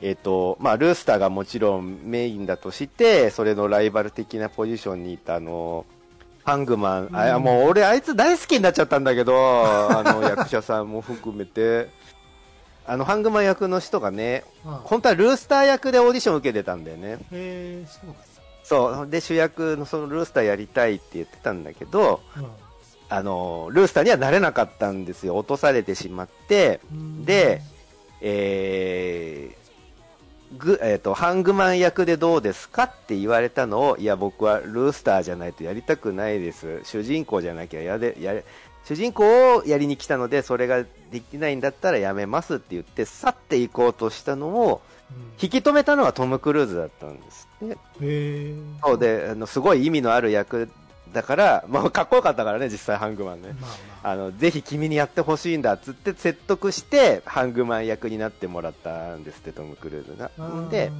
えっと、まあ、ルースターがもちろんメインだとして、それのライバル的なポジションにいた、あのハングマン、あうん。もう俺あいつ大好きになっちゃったんだけど、あの役者さんも含めて、あのハングマン役の人がね、ああ本当はルースター役でオーディション受けてたんだよね。へえそうそう。で、主役のそのルースターやりたいって言ってたんだけど、なん。あの、ルースターにはなれなかったんですよ。落とされてしまって、うん。で、えー、グ、えっ、と、ハングマン役でどうですかって言われたのを、いや、僕はルースターじゃないとやりたくないです。主人公じゃなきゃやで、やれ、主人公をやりに来たので、それができないんだったらやめますって言って、去っていこうとしたのを、引き止めたのはトム・クルーズだったんですって。へえそうで、あの、すごい意味のある役だから、まあ、かっこよかったからね、実際ハングマンね。まあまああの、ぜひ君にやってほしいんだっつって説得して、ハングマン役になってもらったんですって、トム・クルーズが。で、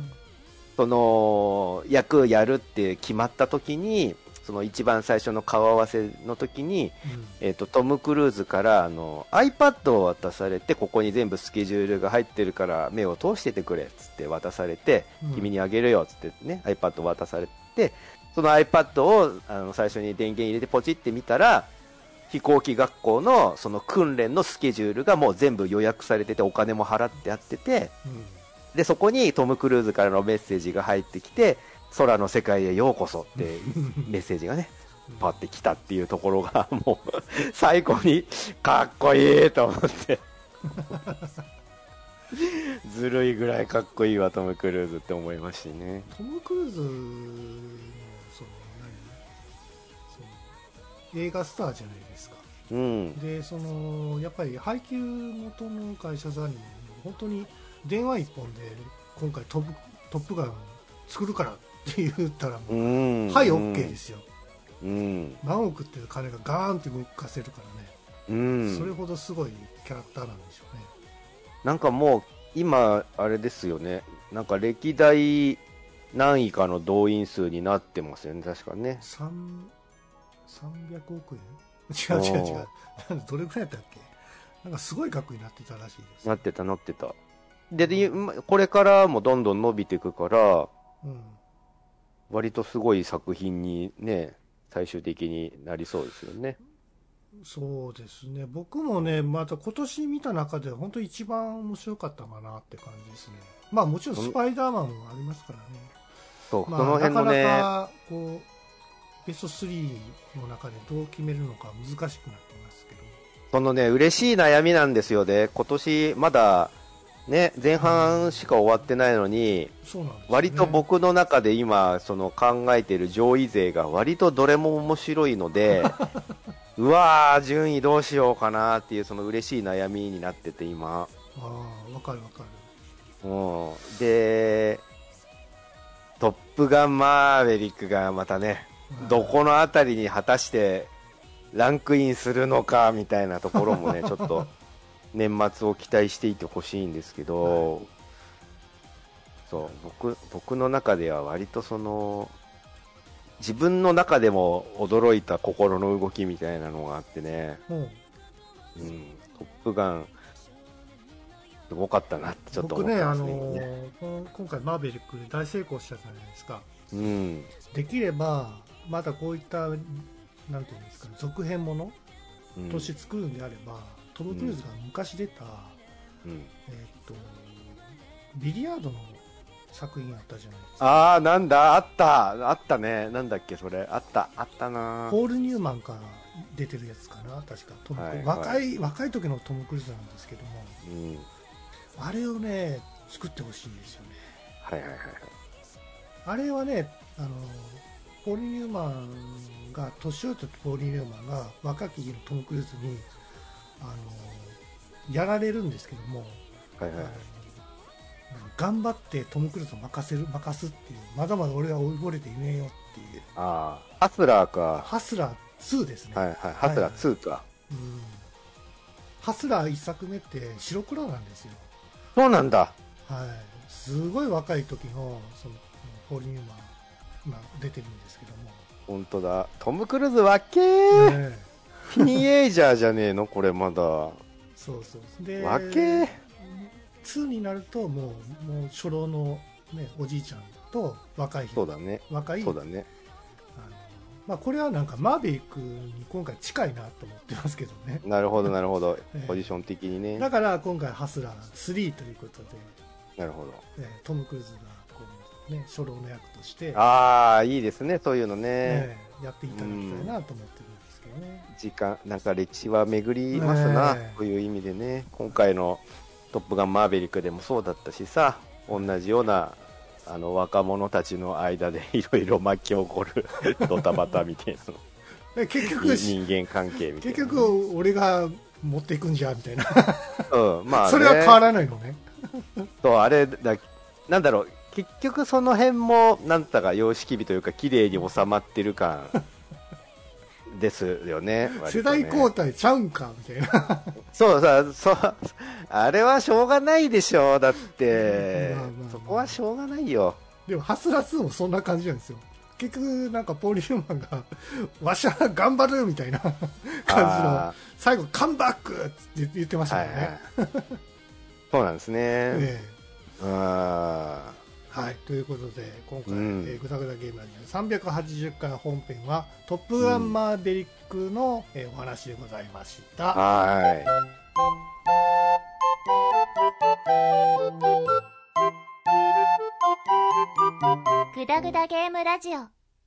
その、役やるって決まった時に、その一番最初の顔合わせの時に、えっ、と、トム・クルーズから、あの、iPad を渡されて、ここに全部スケジュールが入ってるから、目を通しててくれ、つって渡されて、うん君にあげるよ、つってね、iPad を渡されて、その iPad を、あの、最初に電源入れてポチってみたら、飛行機学校のその訓練のスケジュールがもう全部予約されてて、お金も払ってあってて、うんで、そこにトム・クルーズからのメッセージが入ってきて、空の世界へようこそって メッセージがね、パってきたっていうところが、もう、最高にかっこいいと思って。ずるいぐらいかっこいいわ、トム・クルーズって思いましてね。トム・クルーズ映画スターじゃないですかうん。でそのやっぱり配給元の会社さんにも本当に電話一本で今回トップ「トップガン」作るからって言ったらもう、うん。はい OK ですようん。何億っていう金がガーンって動かせるからね、うん。それほどすごいキャラクターなんでしょうねなんかもう、今、あれですよね。なんか歴代何位かの動員数になってますよね、確かね。三300億円？違う違う違う。なんでどれぐらいやったっけ？なんかすごい額になってたらしいです。なってた、なってた。で、でまこれからもどんどん伸びていくから、うん。割とすごい作品にね、最終的になりそうですよね。そうですね。僕もねまた今年見た中で本当一番面白かったかなって感じですね。まあもちろんスパイダーマンもありますからね。そう、まあその辺のね、なかなかこうベスト3の中でどう決めるのか難しくなってますけどそのね、嬉しい悩みなんですよね。今年まだ、ね、前半しか終わってないのに、そうなんね割と僕の中で今、その考えている上位勢が割とどれも面白いので、うわー、順位どうしようかなっていうその嬉しい悩みになってて今。ああわかるわかるうん。で、トップガンマーヴェリックがまたね、どこのあたりに果たしてランクインするのかみたいなところもね、ちょっと年末を期待していてほしいんですけど、そう、僕、僕の中では割とその、自分の中でも驚いた心の動きみたいなのがあってね、もううん、トップガン、すごかったなってちょっと思僕ね、あってますね。のーこの今回マーベリックで大成功したじゃないですか。うん、できればまたこういったなんていうんですかね続編ものうん。として作るんであれば、トム・クルーズが昔出た、うん。えーっとビリヤードの作品あったじゃないですか。ああ、なんだ、あった、あったね。なんだっけ、それ。あった、あったな。ポール・ニューマンから出てるやつかな確か。トム、はい若い若い時のトム・クルーズなんですけども。うん。あれをね作ってほしいんですよね。はいはいはい。あれはねあのポール・ニューマンが年寄ったポール・ニューマンが若き日のトム・クルーズにあのやられるんですけども、はいはい。頑張ってトム・クルーズを任せる任すっていうまだまだ俺は追いぼれていねえよっていう。ああ、ハスラーか。ハスラー2ですね、はいはい。ハスラー2か。うん。ハスラー1作目って白黒なんですよ。そうなんだ。はい。すごい若い時のそのポール・ニューマン今出てるんですけども本当だ。トム・クルーズわけー。ティーンエイジャーじゃねえの？これまだ。そうそうでわけ2になるともうもう初老の、ね、おじいちゃんと若いそうだね。若いそうだね。まあ、これはなんかマーベリックに今回近いなと思ってますけどねなるほど、なるほど ええ。ポジション的にね。だから今回ハスラー3ということで、なるほど。えートム・クルーズがね、初老の役として、ああ、いいですね、そういうのね。えーやっていただきたいなと思ってるんですけどね、時間、なんか歴史は巡りますな、ねえ。という意味でね。今回のトップガンマーヴェリックでもそうだったしさ。同じようなあの若者たちの間で いろいろ巻き起こる ドタバタみたいなで結局の人間関係みたいな。結局俺が持っていくんじゃみたいな、うんまあね、それは変わらないのね。そうあれだなんだろう結局その辺もなんだか様式美というか綺麗に収まってる感 ですよね世代交代ちゃうんかみたいな。そうさそう。あれはしょうがないでしょだって、まあまあまあ。そこはしょうがないよ。でもハスラ2もそんな感じなんですよ。結局なんかポーリューマンがわしは頑張るみたいな感じのあ最後カムバックって言ってましたもんね、はいそうなんですね、ええ。あはい、ということで今回、うん。えーぐだぐだゲームラジオ380回本編は「トップガンマーヴェリックの」えーお話でございました、ーはい。グダグダゲームラジオ